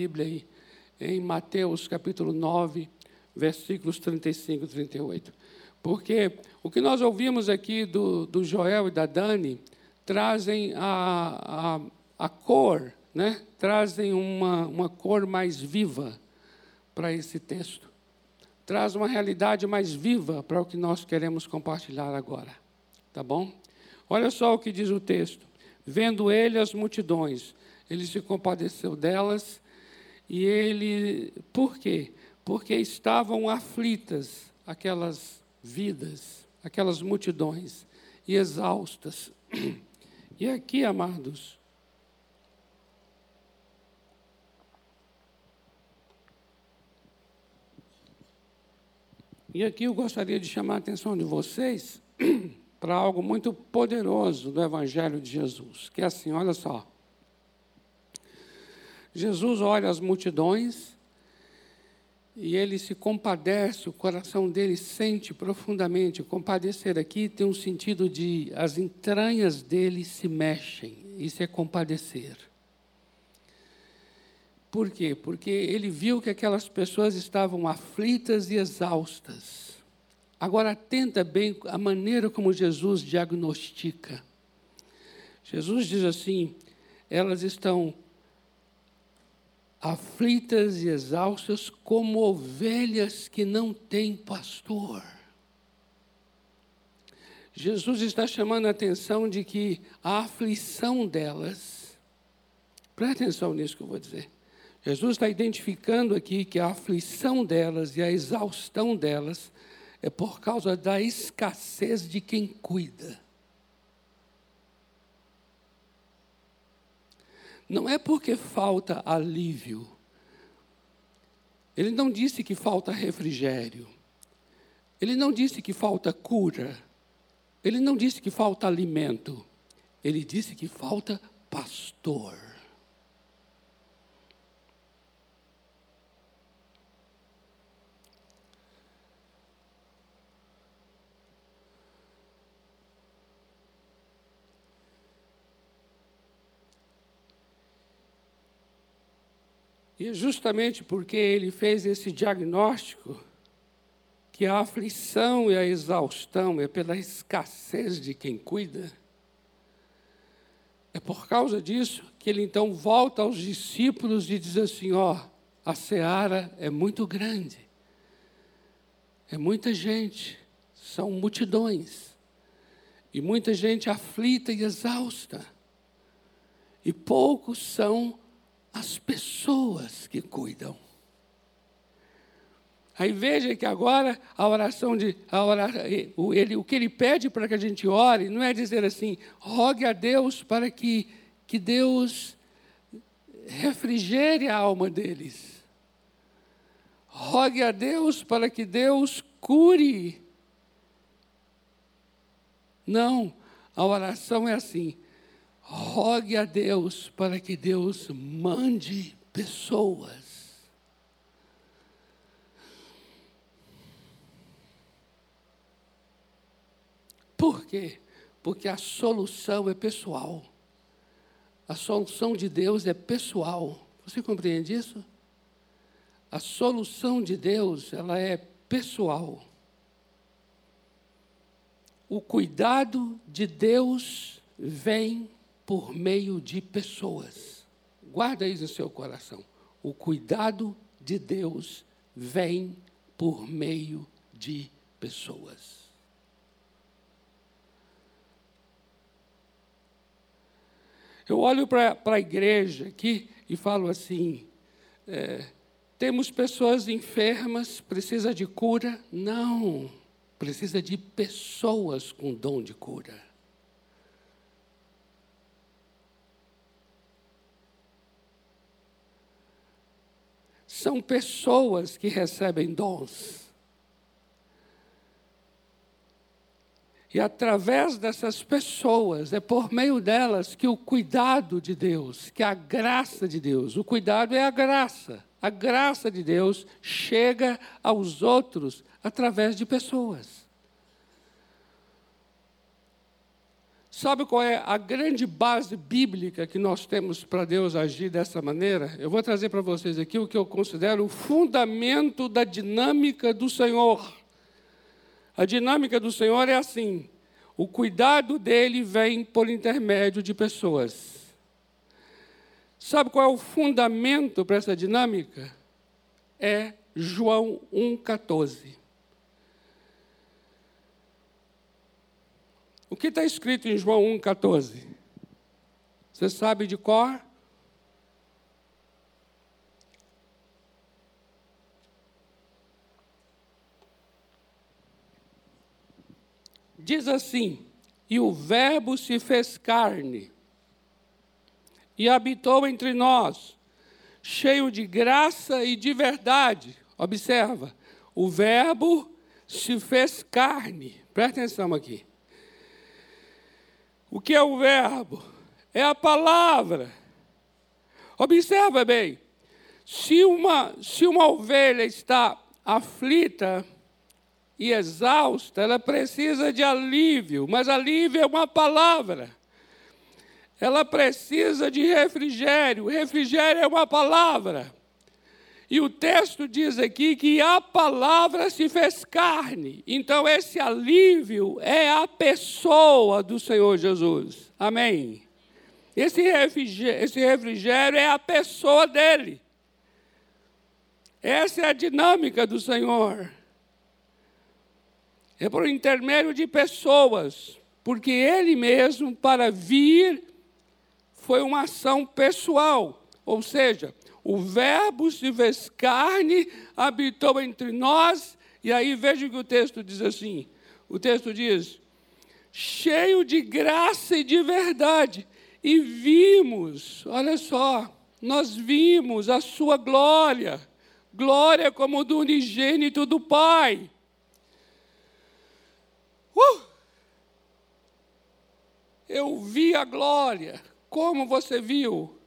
Bíblia aí, em Mateus capítulo 9, versículos 35 e 38. Porque o que nós ouvimos aqui do, do Joel e da Dani trazem a, a, a cor, né? trazem uma, uma cor mais viva para esse texto. Traz uma realidade mais viva para o que nós queremos compartilhar agora. Tá bom? Olha só o que diz o texto. Vendo ele as multidões, ele se compadeceu delas e ele, por quê? Porque estavam aflitas aquelas vidas, aquelas multidões, e exaustas. E aqui, amados, e aqui eu gostaria de chamar a atenção de vocês para algo muito poderoso do Evangelho de Jesus, que é assim, olha só. Jesus olha as multidões e ele se compadece, o coração dele sente profundamente. Compadecer aqui tem um sentido de as entranhas dele se mexem, isso é compadecer. Por quê? Porque ele viu que aquelas pessoas estavam aflitas e exaustas. Agora, atenta bem a maneira como Jesus diagnostica. Jesus diz assim: elas estão aflitas e exaustas como ovelhas que não têm pastor. Jesus está chamando a atenção de que a aflição delas, preste atenção nisso que eu vou dizer. Jesus está identificando aqui que a aflição delas e a exaustão delas é por causa da escassez de quem cuida. Não é porque falta alívio. Ele não disse que falta refrigério. Ele não disse que falta cura. Ele não disse que falta alimento. Ele disse que falta pastor. E é justamente porque ele fez esse diagnóstico, que a aflição e a exaustão é pela escassez de quem cuida, é por causa disso que ele então volta aos discípulos e diz assim: ó, a seara é muito grande, é muita gente, são multidões, e muita gente aflita e exausta, e poucos são as pessoas que cuidam. Aí veja que agora a oração de a oração, ele, o que ele pede para que a gente ore não é dizer assim, rogue a Deus para que, que Deus refrigere a alma deles. Rogue a Deus para que Deus cure. Não, a oração é assim: rogue a Deus para que Deus mande pessoas. Por quê? Porque a solução é pessoal. A solução de Deus é pessoal. Você compreende isso? A solução de Deus, ela é pessoal. O cuidado de Deus vem por meio de pessoas. Guarda isso no seu coração. O cuidado de Deus vem por meio de pessoas. Eu olho para a igreja aqui e falo assim: é, temos pessoas enfermas, precisa de cura? Não, precisa de pessoas com dom de cura. São pessoas que recebem dons. E através dessas pessoas, é por meio delas que o cuidado de Deus, que a graça de Deus, o cuidado é a graça. A graça de Deus chega aos outros através de pessoas. Sabe qual é a grande base bíblica que nós temos para Deus agir dessa maneira? Eu vou trazer para vocês aqui o que eu considero o fundamento da dinâmica do Senhor. A dinâmica do Senhor é assim: o cuidado dele vem por intermédio de pessoas. Sabe qual é o fundamento para essa dinâmica? É João 1,14. O que está escrito em João 1,14? Você sabe de cor? Diz assim: E o Verbo se fez carne e habitou entre nós, cheio de graça e de verdade. Observa, o Verbo se fez carne. Presta atenção aqui. O que é o verbo? É a palavra. Observa bem. Se uma, se uma ovelha está aflita e exausta, ela precisa de alívio, mas alívio é uma palavra. Ela precisa de refrigério, refrigério é uma palavra. E o texto diz aqui que a palavra se fez carne. Então, esse alívio é a pessoa do Senhor Jesus. Amém? Esse refrigério, esse refrigério é a pessoa dele. Essa é a dinâmica do Senhor. É por intermédio de pessoas, porque ele mesmo, para vir, foi uma ação pessoal. Ou seja, o Verbo se fez carne, habitou entre nós, e aí veja que o texto diz assim: o texto diz, cheio de graça e de verdade, e vimos, olha só, nós vimos a sua glória, glória como do unigênito do Pai. Uh! Eu vi a glória, como você viu?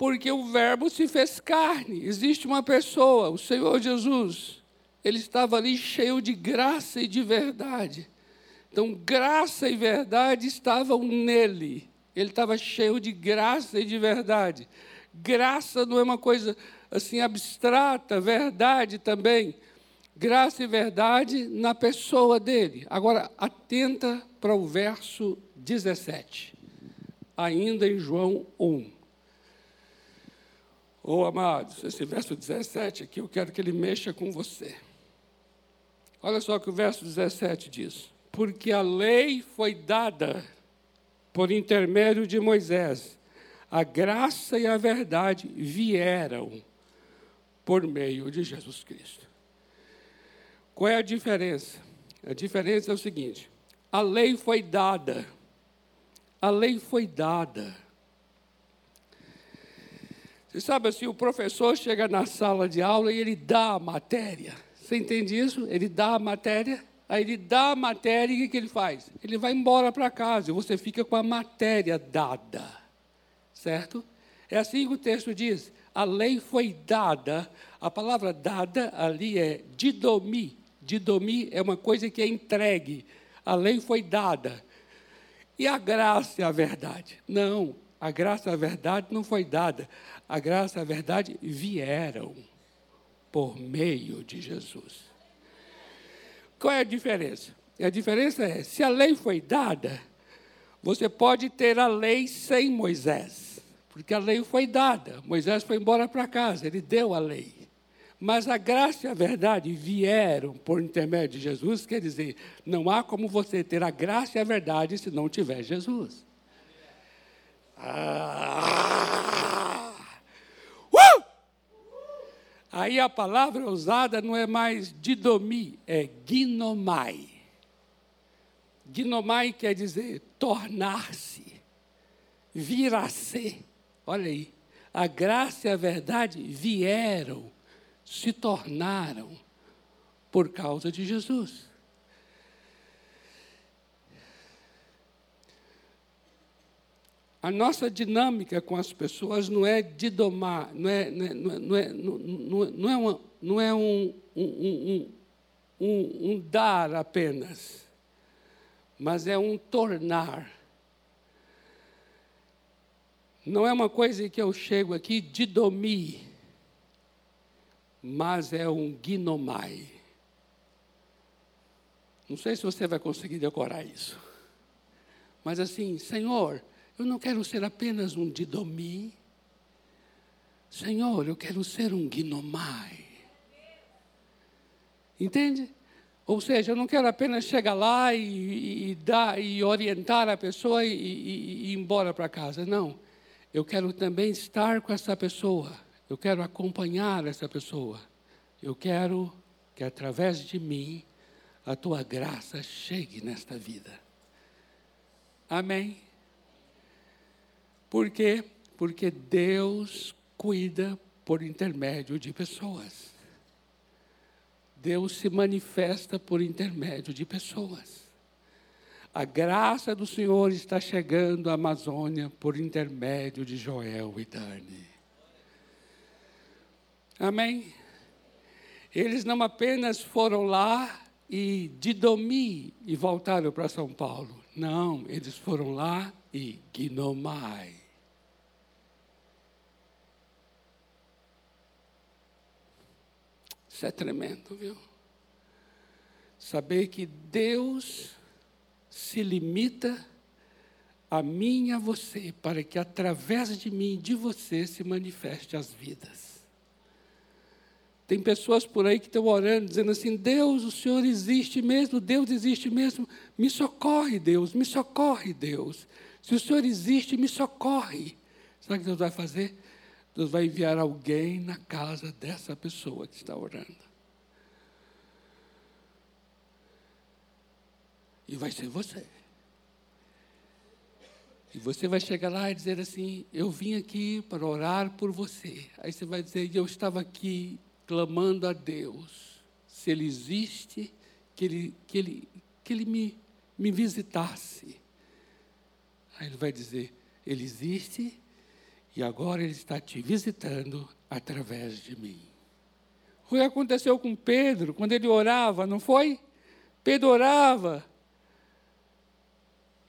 Porque o Verbo se fez carne. Existe uma pessoa, o Senhor Jesus, ele estava ali cheio de graça e de verdade. Então, graça e verdade estavam nele. Ele estava cheio de graça e de verdade. Graça não é uma coisa assim abstrata, verdade também. Graça e verdade na pessoa dele. Agora, atenta para o verso 17, ainda em João 1. Oh, amados, esse verso 17 aqui, eu quero que ele mexa com você. Olha só o que o verso 17 diz: Porque a lei foi dada por intermédio de Moisés, a graça e a verdade vieram por meio de Jesus Cristo. Qual é a diferença? A diferença é o seguinte: a lei foi dada, a lei foi dada você sabe assim, o professor chega na sala de aula e ele dá a matéria. Você entende isso? Ele dá a matéria, aí ele dá a matéria e o que ele faz? Ele vai embora para casa e você fica com a matéria dada. Certo? É assim que o texto diz. A lei foi dada, a palavra dada ali é didomi. Didomi é uma coisa que é entregue. A lei foi dada. E a graça e a verdade? Não, a graça e a verdade não foi dada a graça e a verdade vieram por meio de Jesus. Qual é a diferença? A diferença é, se a lei foi dada, você pode ter a lei sem Moisés, porque a lei foi dada. Moisés foi embora para casa, ele deu a lei. Mas a graça e a verdade vieram por intermédio de Jesus, quer dizer, não há como você ter a graça e a verdade se não tiver Jesus. Ah! Aí a palavra usada não é mais didomi, é ginomai. Ginomai quer dizer tornar-se, vir a ser. Olha aí, a graça e a verdade vieram, se tornaram por causa de Jesus. A nossa dinâmica com as pessoas não é de domar, não é, não é, não é, não é, é, uma, não é um, um, um, um dar apenas, mas é um tornar. não é uma coisa que eu chego aqui de domir, mas é um ginomai. Não sei se você vai conseguir decorar isso. Mas assim, Senhor, eu não quero ser apenas um didomi. Senhor, eu quero ser um ginomai. Entende? Ou seja, eu não quero apenas chegar lá e, e dar e orientar a pessoa e, e, e ir embora para casa. Não. Eu quero também estar com essa pessoa. Eu quero acompanhar essa pessoa. Eu quero que através de mim a tua graça chegue nesta vida. Amém? Por quê? Porque Deus cuida por intermédio de pessoas. Deus se manifesta por intermédio de pessoas. A graça do Senhor está chegando à Amazônia por intermédio de Joel e Dani. Amém? Eles não apenas foram lá e de Domi e voltaram para São Paulo. Não, eles foram lá e Guinomai. Isso é tremendo, viu? Saber que Deus se limita a mim e a você, para que através de mim, de você, se manifeste as vidas. Tem pessoas por aí que estão orando, dizendo assim: Deus, o Senhor existe mesmo, Deus existe mesmo, me socorre, Deus, me socorre, Deus. Se o Senhor existe, me socorre. Sabe o que Deus vai fazer? Deus vai enviar alguém na casa dessa pessoa que está orando. E vai ser você. E você vai chegar lá e dizer assim: Eu vim aqui para orar por você. Aí você vai dizer: Eu estava aqui clamando a Deus, se Ele existe, que Ele, que ele, que ele me, me visitasse. Aí Ele vai dizer: Ele existe e agora Ele está te visitando através de mim. O que aconteceu com Pedro, quando ele orava, não foi? Pedro orava.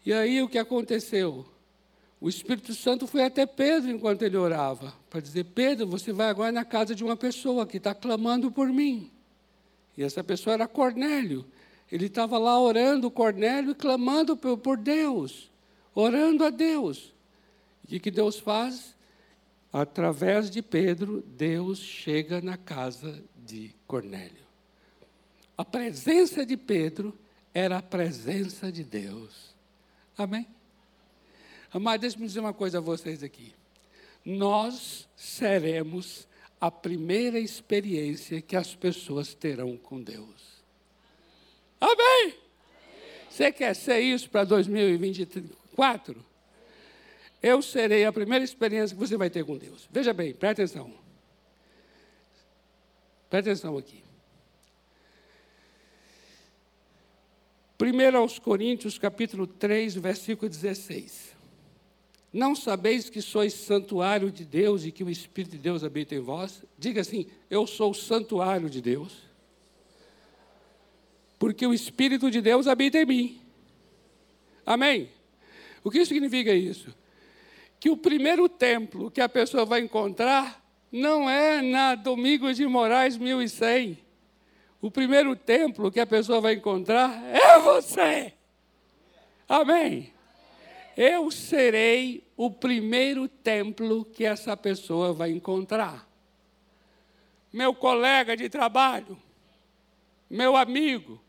E aí o que aconteceu? O Espírito Santo foi até Pedro enquanto ele orava, para dizer: Pedro, você vai agora na casa de uma pessoa que está clamando por mim. E essa pessoa era Cornélio. Ele estava lá orando, Cornélio, e clamando por Deus, orando a Deus. E o que Deus faz? Através de Pedro, Deus chega na casa de Cornélio. A presença de Pedro era a presença de Deus. Amém? Mas deixe-me dizer uma coisa a vocês aqui. Nós seremos a primeira experiência que as pessoas terão com Deus. Amém? Você quer ser isso para 2024? Eu serei a primeira experiência que você vai ter com Deus. Veja bem, presta atenção. Presta atenção aqui. 1 aos Coríntios, capítulo 3, versículo 16. Não sabeis que sois santuário de Deus e que o Espírito de Deus habita em vós? Diga assim: Eu sou o santuário de Deus. Porque o Espírito de Deus habita em mim. Amém? O que significa isso? Que o primeiro templo que a pessoa vai encontrar não é na Domingos de Moraes 1100. O primeiro templo que a pessoa vai encontrar é você. Amém. Eu serei o primeiro templo que essa pessoa vai encontrar. Meu colega de trabalho, meu amigo,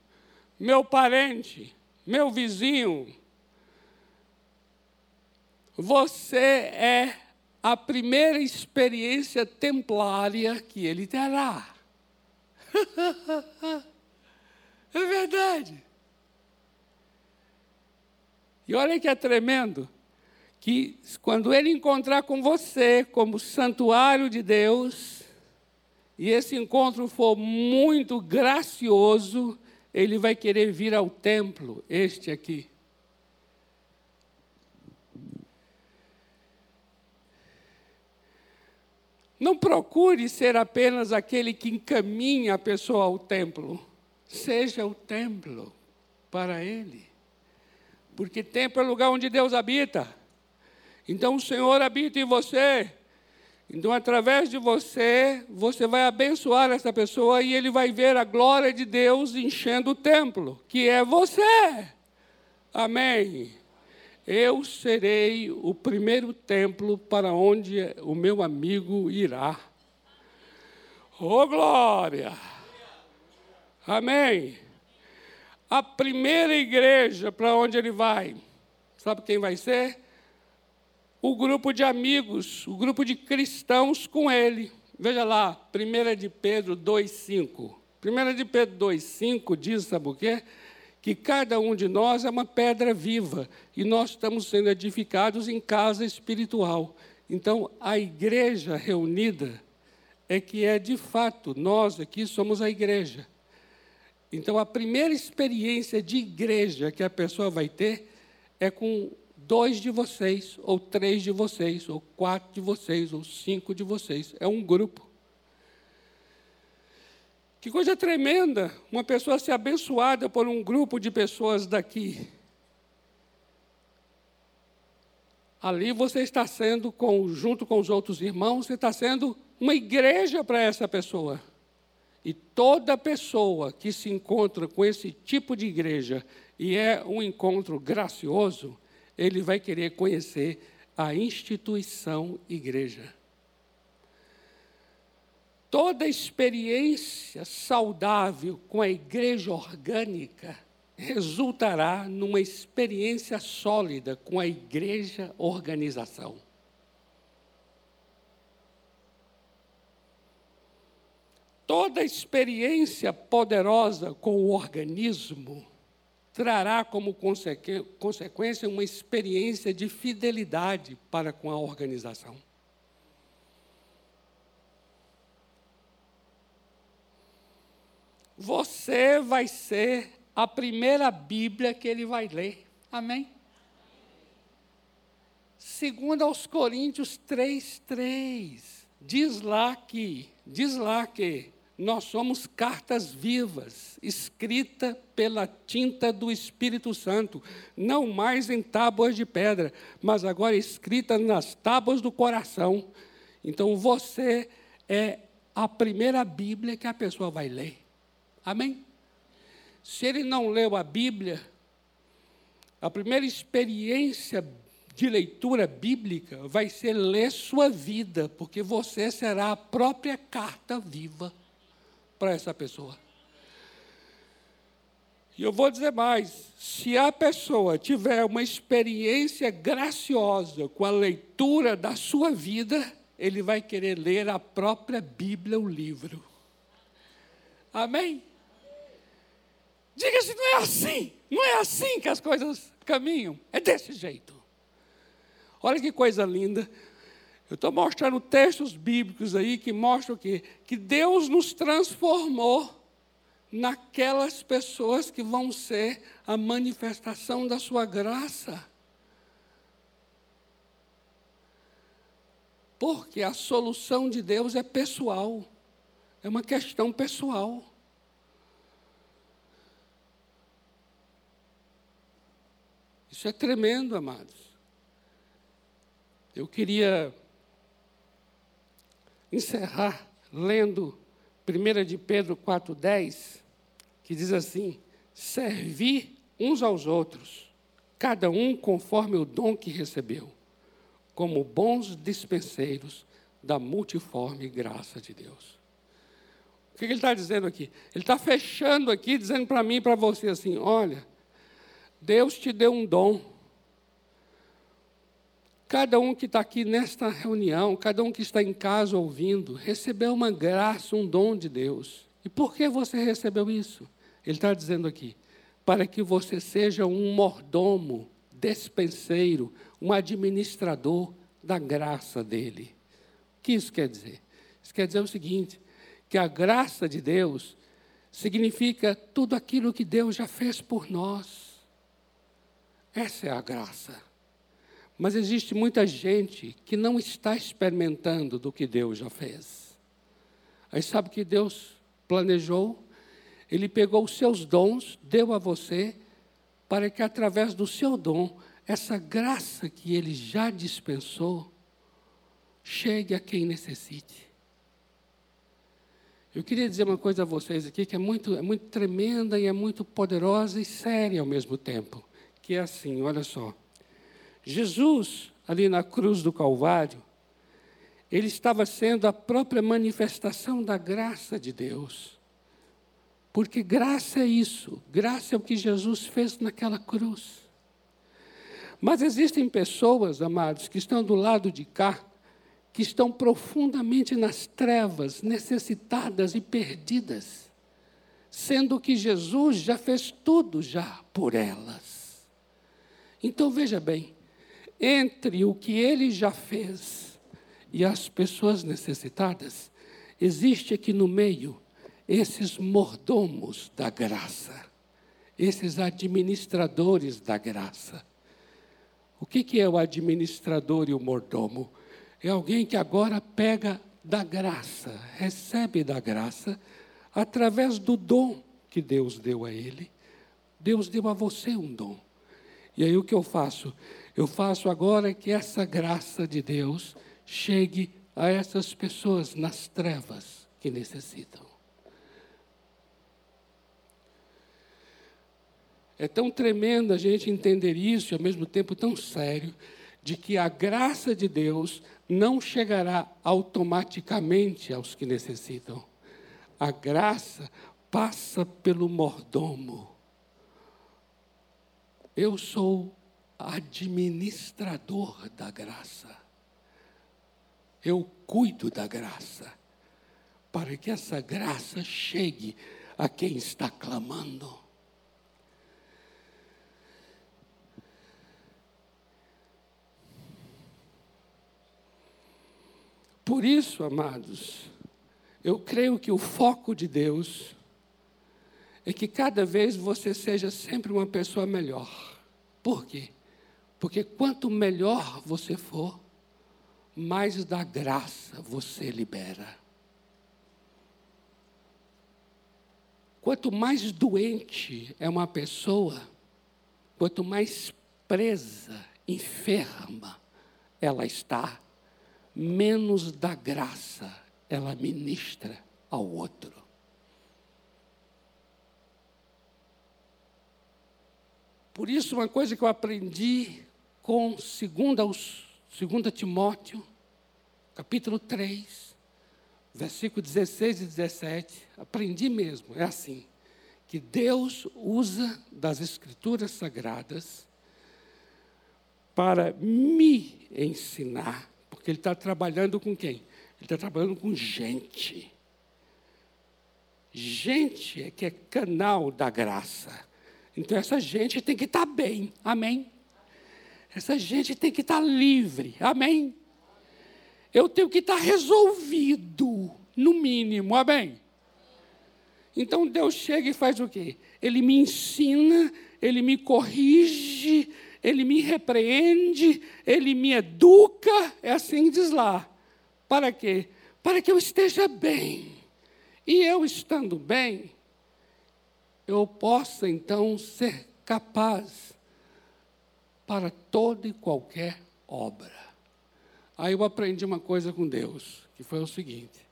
meu parente, meu vizinho, você é a primeira experiência templária que ele terá. é verdade. E olha que é tremendo, que quando ele encontrar com você como santuário de Deus, e esse encontro for muito gracioso, ele vai querer vir ao templo, este aqui. Não procure ser apenas aquele que encaminha a pessoa ao templo. Seja o templo para ele. Porque templo é o lugar onde Deus habita. Então o Senhor habita em você. Então, através de você, você vai abençoar essa pessoa e ele vai ver a glória de Deus enchendo o templo, que é você. Amém. Eu serei o primeiro templo para onde o meu amigo irá. Oh, glória! Amém. A primeira igreja para onde ele vai, sabe quem vai ser? o grupo de amigos, o grupo de cristãos com ele. Veja lá, 1 de Pedro 2,5. 1 de Pedro 2,5 diz, sabe o quê? Que cada um de nós é uma pedra viva e nós estamos sendo edificados em casa espiritual. Então, a igreja reunida é que é de fato, nós aqui somos a igreja. Então, a primeira experiência de igreja que a pessoa vai ter é com dois de vocês, ou três de vocês, ou quatro de vocês, ou cinco de vocês. É um grupo. Que coisa tremenda uma pessoa ser abençoada por um grupo de pessoas daqui. Ali você está sendo, com, junto com os outros irmãos, você está sendo uma igreja para essa pessoa. E toda pessoa que se encontra com esse tipo de igreja e é um encontro gracioso, ele vai querer conhecer a instituição igreja. Toda experiência saudável com a igreja orgânica resultará numa experiência sólida com a igreja organização. Toda experiência poderosa com o organismo trará como consequência uma experiência de fidelidade para com a organização. Você vai ser a primeira Bíblia que ele vai ler. Amém? Segundo aos Coríntios 3:3, diz lá que, diz lá que nós somos cartas vivas, escrita pela tinta do Espírito Santo, não mais em tábuas de pedra, mas agora escrita nas tábuas do coração. Então você é a primeira Bíblia que a pessoa vai ler. Amém? Se ele não leu a Bíblia, a primeira experiência de leitura bíblica vai ser ler sua vida, porque você será a própria carta viva para essa pessoa. E eu vou dizer mais: se a pessoa tiver uma experiência graciosa com a leitura da sua vida, ele vai querer ler a própria Bíblia, o livro. Amém? Diga se não é assim. Não é assim que as coisas caminham. É desse jeito. Olha que coisa linda. Eu estou mostrando textos bíblicos aí que mostram que, que Deus nos transformou naquelas pessoas que vão ser a manifestação da sua graça. Porque a solução de Deus é pessoal, é uma questão pessoal. Isso é tremendo, amados. Eu queria encerrar lendo 1 de Pedro 4,10, que diz assim: servir uns aos outros, cada um conforme o dom que recebeu, como bons dispenseiros da multiforme graça de Deus. O que ele está dizendo aqui? Ele está fechando aqui, dizendo para mim e para você assim: olha, Deus te deu um dom. Cada um que está aqui nesta reunião, cada um que está em casa ouvindo, recebeu uma graça, um dom de Deus. E por que você recebeu isso? Ele está dizendo aqui, para que você seja um mordomo, despenseiro, um administrador da graça dele. O que isso quer dizer? Isso quer dizer o seguinte: que a graça de Deus significa tudo aquilo que Deus já fez por nós. Essa é a graça. Mas existe muita gente que não está experimentando do que Deus já fez. Aí sabe que Deus planejou? Ele pegou os seus dons, deu a você, para que através do seu dom essa graça que Ele já dispensou chegue a quem necessite. Eu queria dizer uma coisa a vocês aqui que é muito, é muito tremenda e é muito poderosa e séria ao mesmo tempo. Que é assim, olha só. Jesus, ali na cruz do Calvário, ele estava sendo a própria manifestação da graça de Deus. Porque graça é isso, graça é o que Jesus fez naquela cruz. Mas existem pessoas, amados, que estão do lado de cá, que estão profundamente nas trevas, necessitadas e perdidas, sendo que Jesus já fez tudo já por elas. Então veja bem, entre o que ele já fez e as pessoas necessitadas, existe aqui no meio esses mordomos da graça, esses administradores da graça. O que, que é o administrador e o mordomo? é alguém que agora pega da graça, recebe da graça, através do dom que Deus deu a ele. Deus deu a você um dom. E aí o que eu faço? Eu faço agora que essa graça de Deus chegue a essas pessoas nas trevas que necessitam. É tão tremendo a gente entender isso e ao mesmo tempo tão sério de que a graça de Deus não chegará automaticamente aos que necessitam. A graça passa pelo mordomo. Eu sou administrador da graça. Eu cuido da graça, para que essa graça chegue a quem está clamando. Por isso, amados, eu creio que o foco de Deus é que cada vez você seja sempre uma pessoa melhor. Por quê? Porque quanto melhor você for, mais da graça você libera. Quanto mais doente é uma pessoa, quanto mais presa, enferma ela está, menos da graça ela ministra ao outro. Por isso, uma coisa que eu aprendi com 2 Timóteo, capítulo 3, versículo 16 e 17, aprendi mesmo, é assim, que Deus usa das Escrituras Sagradas para me ensinar porque ele está trabalhando com quem? Ele está trabalhando com gente. Gente é que é canal da graça. Então essa gente tem que estar tá bem. Amém? Essa gente tem que estar tá livre. Amém? Eu tenho que estar tá resolvido, no mínimo. Amém? Então Deus chega e faz o quê? Ele me ensina, ele me corrige, ele me repreende, ele me educa, é assim diz lá. Para quê? Para que eu esteja bem. E eu estando bem, eu possa então ser capaz para toda e qualquer obra. Aí eu aprendi uma coisa com Deus, que foi o seguinte: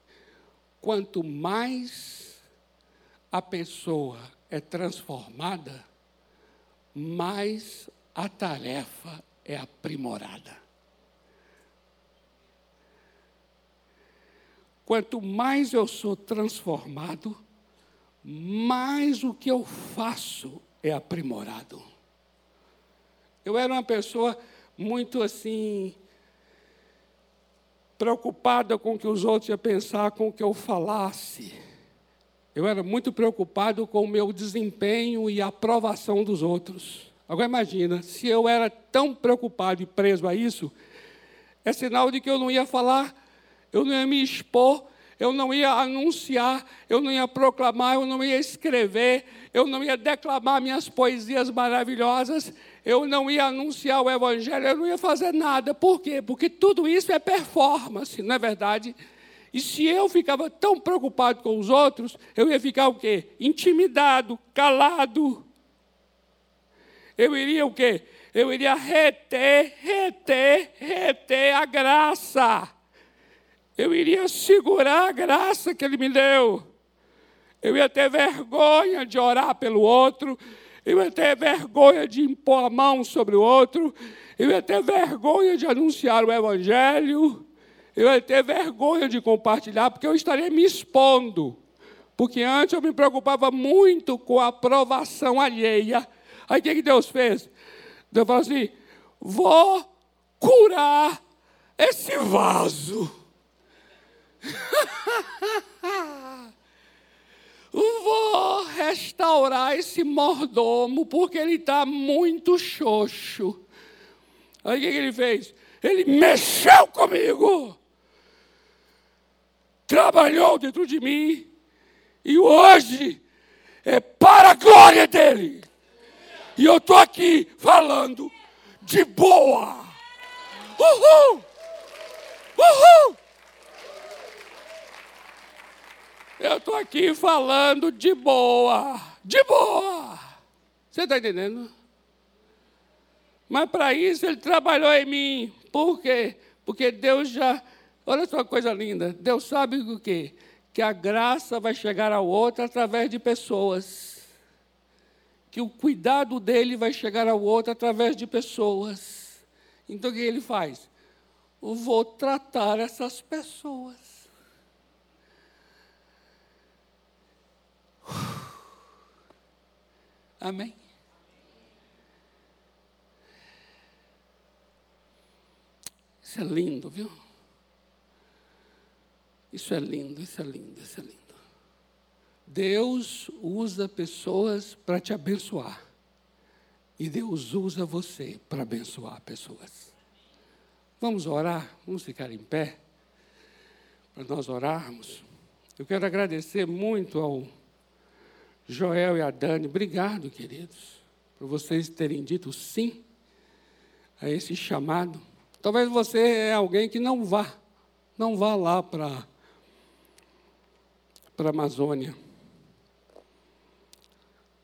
quanto mais a pessoa é transformada, mais a tarefa é aprimorada. Quanto mais eu sou transformado, mais o que eu faço é aprimorado. Eu era uma pessoa muito assim, preocupada com o que os outros iam pensar, com o que eu falasse. Eu era muito preocupado com o meu desempenho e a aprovação dos outros. Agora imagina, se eu era tão preocupado e preso a isso, é sinal de que eu não ia falar, eu não ia me expor, eu não ia anunciar, eu não ia proclamar, eu não ia escrever, eu não ia declamar minhas poesias maravilhosas, eu não ia anunciar o Evangelho, eu não ia fazer nada. Por quê? Porque tudo isso é performance, não é verdade? E se eu ficava tão preocupado com os outros, eu ia ficar o quê? Intimidado, calado, eu iria o quê? eu iria reter, reter, reter a graça. Eu iria segurar a graça que Ele me deu. Eu ia ter vergonha de orar pelo outro. Eu ia ter vergonha de impor a mão sobre o outro. Eu ia ter vergonha de anunciar o Evangelho. Eu ia ter vergonha de compartilhar, porque eu estaria me expondo. Porque antes eu me preocupava muito com a aprovação alheia. Aí o que, que Deus fez? Deus falou assim: vou curar esse vaso. vou restaurar esse mordomo, porque ele está muito xoxo. Aí o que, que ele fez? Ele mexeu comigo, trabalhou dentro de mim, e hoje é para a glória dele. E eu estou aqui falando de boa. Uhul! Uhul! Eu estou aqui falando de boa. De boa. Você está entendendo? Mas para isso ele trabalhou em mim. Por quê? Porque Deus já. Olha só que coisa linda. Deus sabe o quê? Que a graça vai chegar ao outro através de pessoas. Que o cuidado dele vai chegar ao outro através de pessoas. Então o que ele faz? Eu vou tratar essas pessoas. Amém? Isso é lindo, viu? Isso é lindo, isso é lindo, isso é lindo. Deus usa pessoas para te abençoar. E Deus usa você para abençoar pessoas. Vamos orar? Vamos ficar em pé para nós orarmos. Eu quero agradecer muito ao Joel e a Dani. Obrigado, queridos, por vocês terem dito sim a esse chamado. Talvez você é alguém que não vá, não vá lá para para a Amazônia.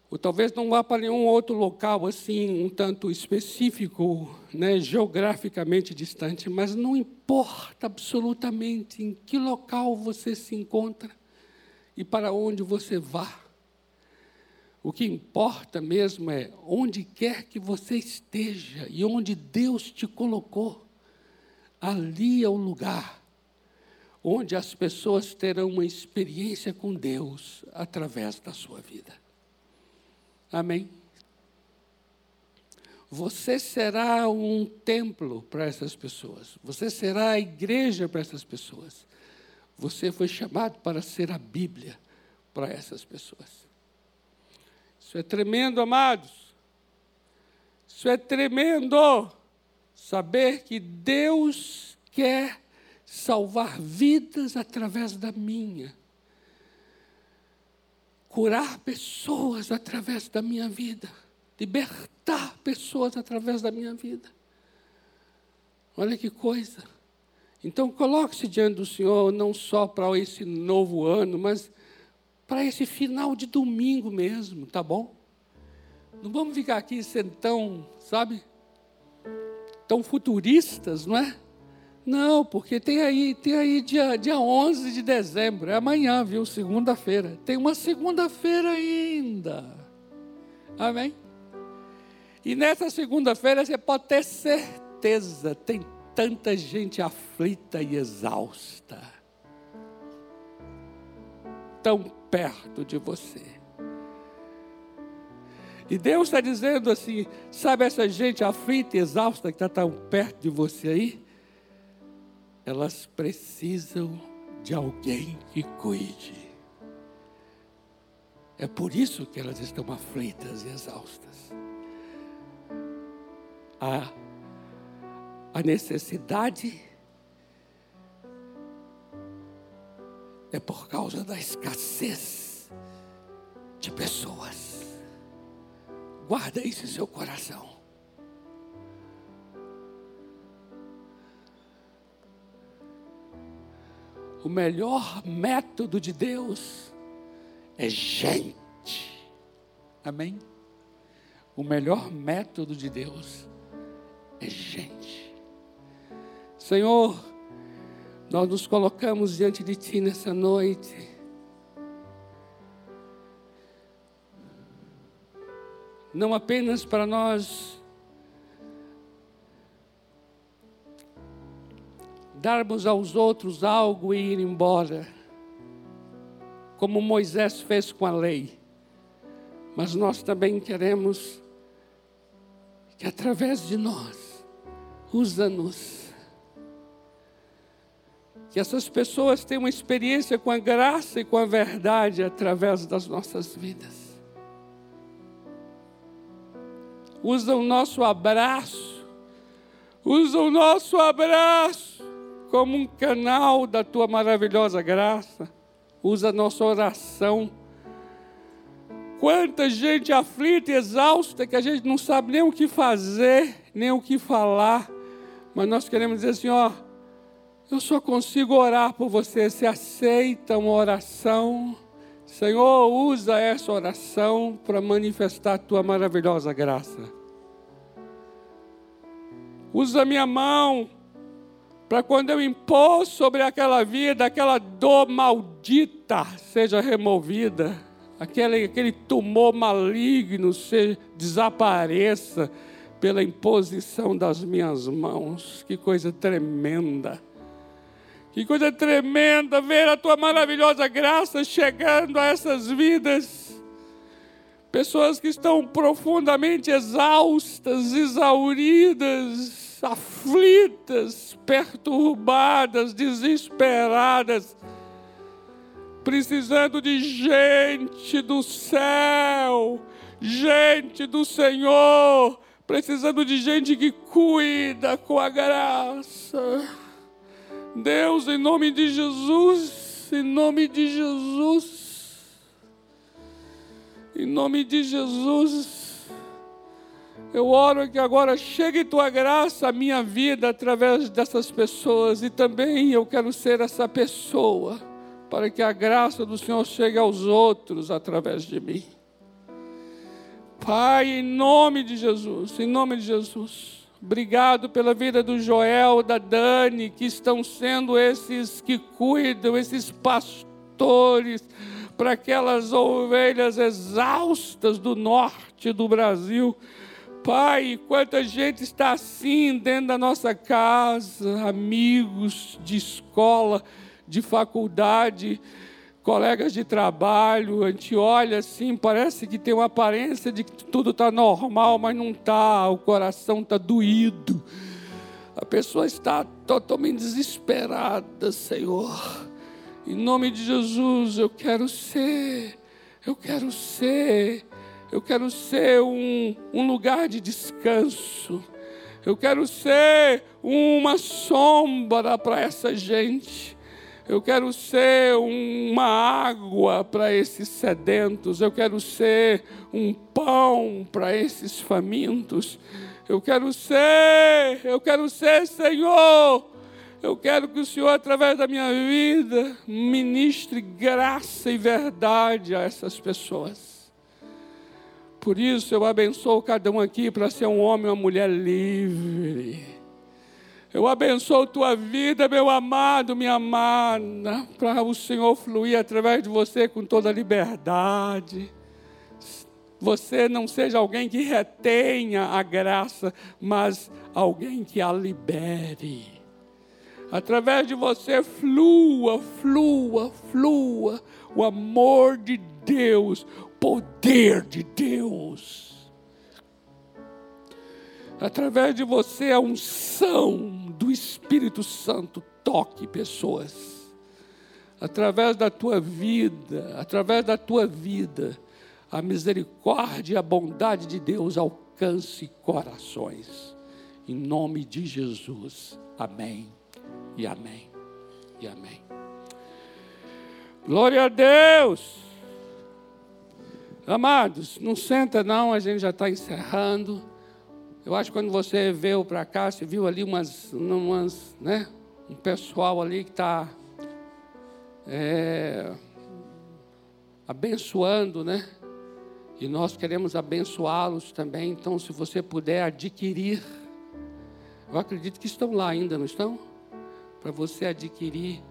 Ou talvez não vá para nenhum outro local assim, um tanto específico, né, geograficamente distante, mas não importa absolutamente em que local você se encontra e para onde você vá. O que importa mesmo é onde quer que você esteja e onde Deus te colocou ali é o lugar onde as pessoas terão uma experiência com Deus através da sua vida. Amém? Você será um templo para essas pessoas, você será a igreja para essas pessoas. Você foi chamado para ser a Bíblia para essas pessoas. Isso é tremendo, amados. Isso é tremendo saber que Deus quer salvar vidas através da minha, curar pessoas através da minha vida, libertar pessoas através da minha vida. Olha que coisa. Então, coloque-se diante do Senhor, não só para esse novo ano, mas para esse final de domingo mesmo, tá bom? Não vamos ficar aqui sendo tão, sabe, tão futuristas, não é? Não, porque tem aí, tem aí dia, dia 11 de dezembro, é amanhã, viu? Segunda-feira. Tem uma segunda-feira ainda. Amém? E nessa segunda-feira você pode ter certeza, tem tanta gente aflita e exausta. Tão perto de você. E Deus está dizendo assim: sabe essa gente aflita e exausta que está tão perto de você aí? Elas precisam de alguém que cuide. É por isso que elas estão aflitas e exaustas. A, a necessidade é por causa da escassez de pessoas. Guarda isso em seu coração. O melhor método de Deus é gente. Amém? O melhor método de Deus é gente. Senhor, nós nos colocamos diante de Ti nessa noite. Não apenas para nós darmos aos outros algo e ir embora, como Moisés fez com a lei, mas nós também queremos que através de nós, usa-nos. Que essas pessoas tenham uma experiência com a graça e com a verdade através das nossas vidas. Usa o nosso abraço, usa o nosso abraço como um canal da tua maravilhosa graça. Usa a nossa oração Quanta gente aflita e exausta que a gente não sabe nem o que fazer, nem o que falar. Mas nós queremos dizer assim, ó, eu só consigo orar por você. Se aceita uma oração, Senhor, usa essa oração para manifestar a tua maravilhosa graça. Usa minha mão para quando eu impor sobre aquela vida, aquela dor maldita seja removida aquele, aquele tumor maligno se desapareça pela imposição das minhas mãos. Que coisa tremenda. Que coisa tremenda ver a tua maravilhosa graça chegando a essas vidas. Pessoas que estão profundamente exaustas, exauridas, aflitas, perturbadas, desesperadas precisando de gente do céu, gente do Senhor, precisando de gente que cuida com a graça. Deus, em nome de Jesus, em nome de Jesus, em nome de Jesus, eu oro que agora chegue tua graça à minha vida através dessas pessoas e também eu quero ser essa pessoa para que a graça do Senhor chegue aos outros através de mim. Pai, em nome de Jesus, em nome de Jesus, obrigado pela vida do Joel, da Dani, que estão sendo esses que cuidam, esses pastores para aquelas ovelhas exaustas do norte do Brasil. Pai, quanta gente está assim dentro da nossa casa, amigos de escola, de faculdade, colegas de trabalho, a gente olha assim, parece que tem uma aparência de que tudo está normal, mas não está, o coração está doído. A pessoa está totalmente desesperada, Senhor. Em nome de Jesus, eu quero ser, eu quero ser, eu quero ser um, um lugar de descanso. Eu quero ser uma sombra para essa gente. Eu quero ser uma água para esses sedentos. Eu quero ser um pão para esses famintos. Eu quero ser, eu quero ser, Senhor. Eu quero que o Senhor, através da minha vida, ministre graça e verdade a essas pessoas. Por isso eu abençoo cada um aqui para ser um homem ou uma mulher livre eu abençoo tua vida, meu amado, minha amada, para o Senhor fluir através de você com toda liberdade. Você não seja alguém que retenha a graça, mas alguém que a libere. Através de você flua, flua, flua o amor de Deus, o poder de Deus através de você, a unção do Espírito Santo toque pessoas. Através da tua vida, através da tua vida, a misericórdia e a bondade de Deus alcance corações. Em nome de Jesus. Amém. E amém. E amém. Glória a Deus. Amados, não senta não, a gente já está encerrando. Eu acho que quando você veio para cá, você viu ali umas, umas né, um pessoal ali que está é, abençoando, né? E nós queremos abençoá-los também. Então, se você puder adquirir Eu acredito que estão lá ainda, não estão? Para você adquirir.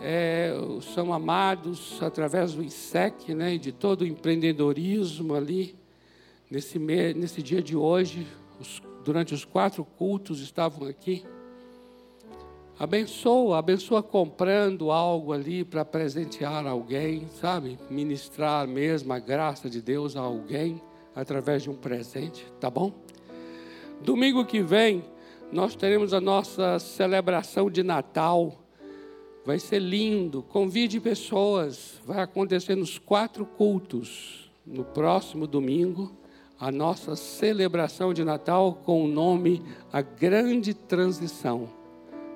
É, são amados através do ISEC, né, e de todo o empreendedorismo ali. Nesse, nesse dia de hoje, os, durante os quatro cultos estavam aqui. Abençoa, abençoa comprando algo ali para presentear alguém, sabe? Ministrar mesmo a graça de Deus a alguém através de um presente, tá bom? Domingo que vem, nós teremos a nossa celebração de Natal. Vai ser lindo. Convide pessoas. Vai acontecer nos quatro cultos. No próximo domingo, a nossa celebração de Natal com o nome A Grande Transição.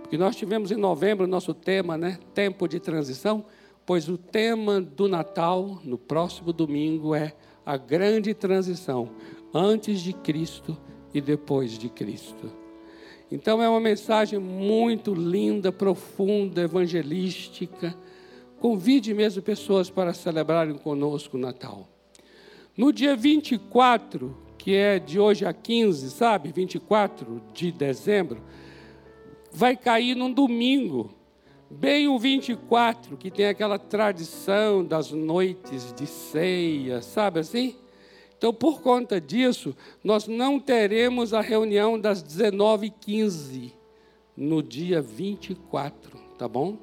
Porque nós tivemos em novembro nosso tema, né? Tempo de transição. Pois o tema do Natal, no próximo domingo, é a grande transição antes de Cristo e depois de Cristo. Então é uma mensagem muito linda, profunda, evangelística. Convide mesmo pessoas para celebrarem conosco o Natal. No dia 24, que é de hoje a 15, sabe? 24 de dezembro, vai cair num domingo. Bem o 24, que tem aquela tradição das noites de ceia, sabe assim? Então, por conta disso, nós não teremos a reunião das 19h15 no dia 24, tá bom?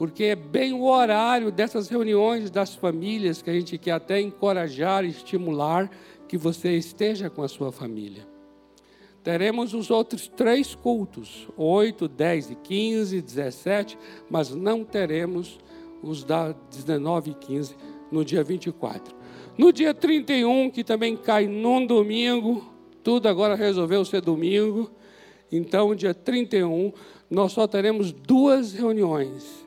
Porque é bem o horário dessas reuniões das famílias que a gente quer até encorajar e estimular que você esteja com a sua família. Teremos os outros três cultos, 8, 10 e 15, 17, mas não teremos os da 19 e 15 no dia 24. No dia 31, que também cai num domingo, tudo agora resolveu ser domingo. Então, dia 31, nós só teremos duas reuniões.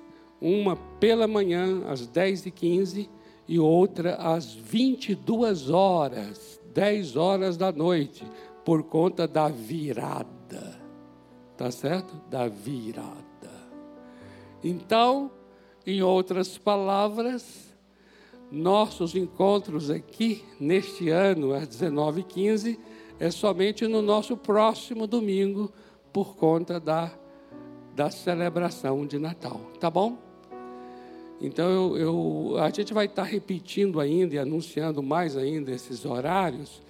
Uma pela manhã, às 10h15, e outra às 22 horas, 10 horas da noite por conta da virada. Tá certo? Da virada. Então, em outras palavras, nossos encontros aqui neste ano, às 19h15, é somente no nosso próximo domingo, por conta da, da celebração de Natal. Tá bom? Então, eu, eu, a gente vai estar repetindo ainda e anunciando mais ainda esses horários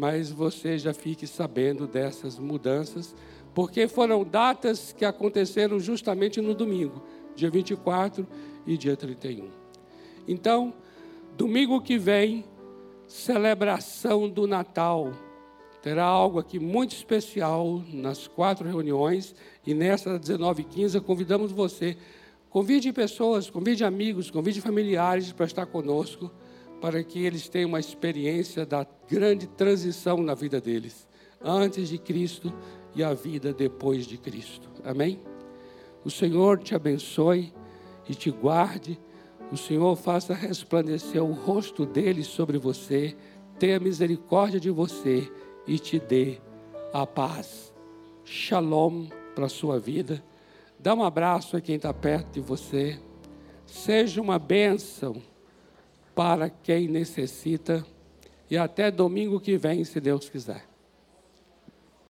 mas você já fique sabendo dessas mudanças, porque foram datas que aconteceram justamente no domingo, dia 24 e dia 31. Então, domingo que vem, celebração do Natal. Terá algo aqui muito especial nas quatro reuniões e nessa 19 e 15 convidamos você. Convide pessoas, convide amigos, convide familiares para estar conosco para que eles tenham uma experiência da grande transição na vida deles, antes de Cristo e a vida depois de Cristo. Amém? O Senhor te abençoe e te guarde. O Senhor faça resplandecer o rosto dele sobre você, tenha misericórdia de você e te dê a paz. Shalom para a sua vida. Dá um abraço a quem está perto de você. Seja uma bênção para quem necessita. E até domingo que vem, se Deus quiser.